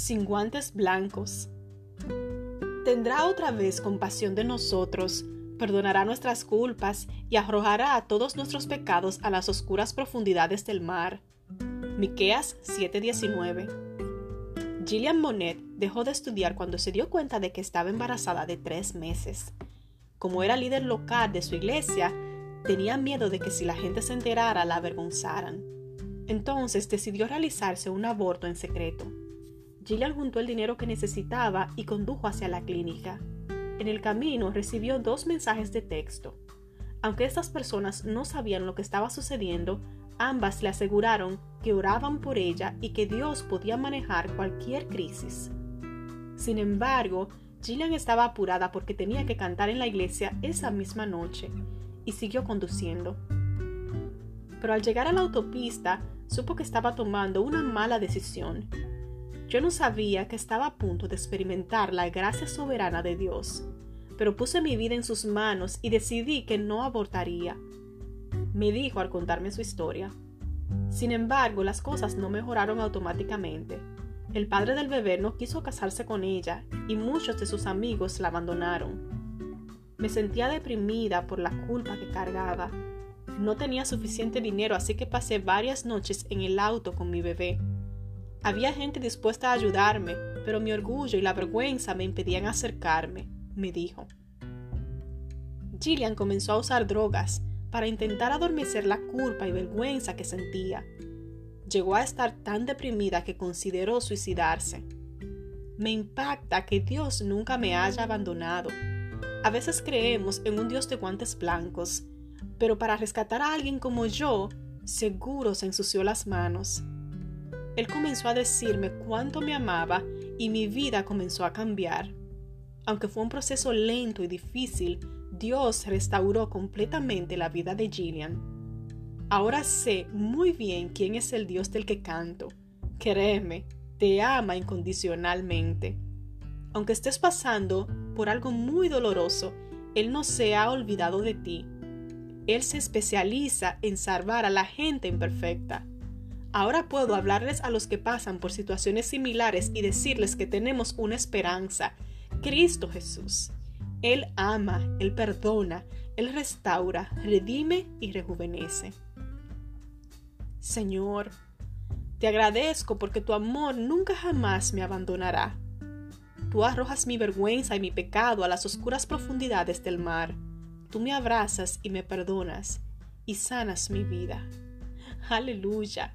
sin guantes blancos. Tendrá otra vez compasión de nosotros, perdonará nuestras culpas y arrojará a todos nuestros pecados a las oscuras profundidades del mar. Miqueas 7:19 Gillian Monet dejó de estudiar cuando se dio cuenta de que estaba embarazada de tres meses. Como era líder local de su iglesia, tenía miedo de que si la gente se enterara la avergonzaran. Entonces decidió realizarse un aborto en secreto. Gillian juntó el dinero que necesitaba y condujo hacia la clínica. En el camino recibió dos mensajes de texto. Aunque estas personas no sabían lo que estaba sucediendo, ambas le aseguraron que oraban por ella y que Dios podía manejar cualquier crisis. Sin embargo, Gillian estaba apurada porque tenía que cantar en la iglesia esa misma noche y siguió conduciendo. Pero al llegar a la autopista, supo que estaba tomando una mala decisión yo no sabía que estaba a punto de experimentar la gracia soberana de Dios, pero puse mi vida en sus manos y decidí que no abortaría. Me dijo al contarme su historia. Sin embargo, las cosas no mejoraron automáticamente. El padre del bebé no quiso casarse con ella y muchos de sus amigos la abandonaron. Me sentía deprimida por la culpa que cargaba. No tenía suficiente dinero, así que pasé varias noches en el auto con mi bebé. Había gente dispuesta a ayudarme, pero mi orgullo y la vergüenza me impedían acercarme, me dijo. Gillian comenzó a usar drogas para intentar adormecer la culpa y vergüenza que sentía. Llegó a estar tan deprimida que consideró suicidarse. Me impacta que Dios nunca me haya abandonado. A veces creemos en un Dios de guantes blancos, pero para rescatar a alguien como yo, seguro se ensució las manos. Él comenzó a decirme cuánto me amaba y mi vida comenzó a cambiar. Aunque fue un proceso lento y difícil, Dios restauró completamente la vida de Gillian. Ahora sé muy bien quién es el Dios del que canto. Créeme, te ama incondicionalmente. Aunque estés pasando por algo muy doloroso, Él no se ha olvidado de ti. Él se especializa en salvar a la gente imperfecta. Ahora puedo hablarles a los que pasan por situaciones similares y decirles que tenemos una esperanza, Cristo Jesús. Él ama, Él perdona, Él restaura, redime y rejuvenece. Señor, te agradezco porque tu amor nunca jamás me abandonará. Tú arrojas mi vergüenza y mi pecado a las oscuras profundidades del mar. Tú me abrazas y me perdonas y sanas mi vida. Aleluia!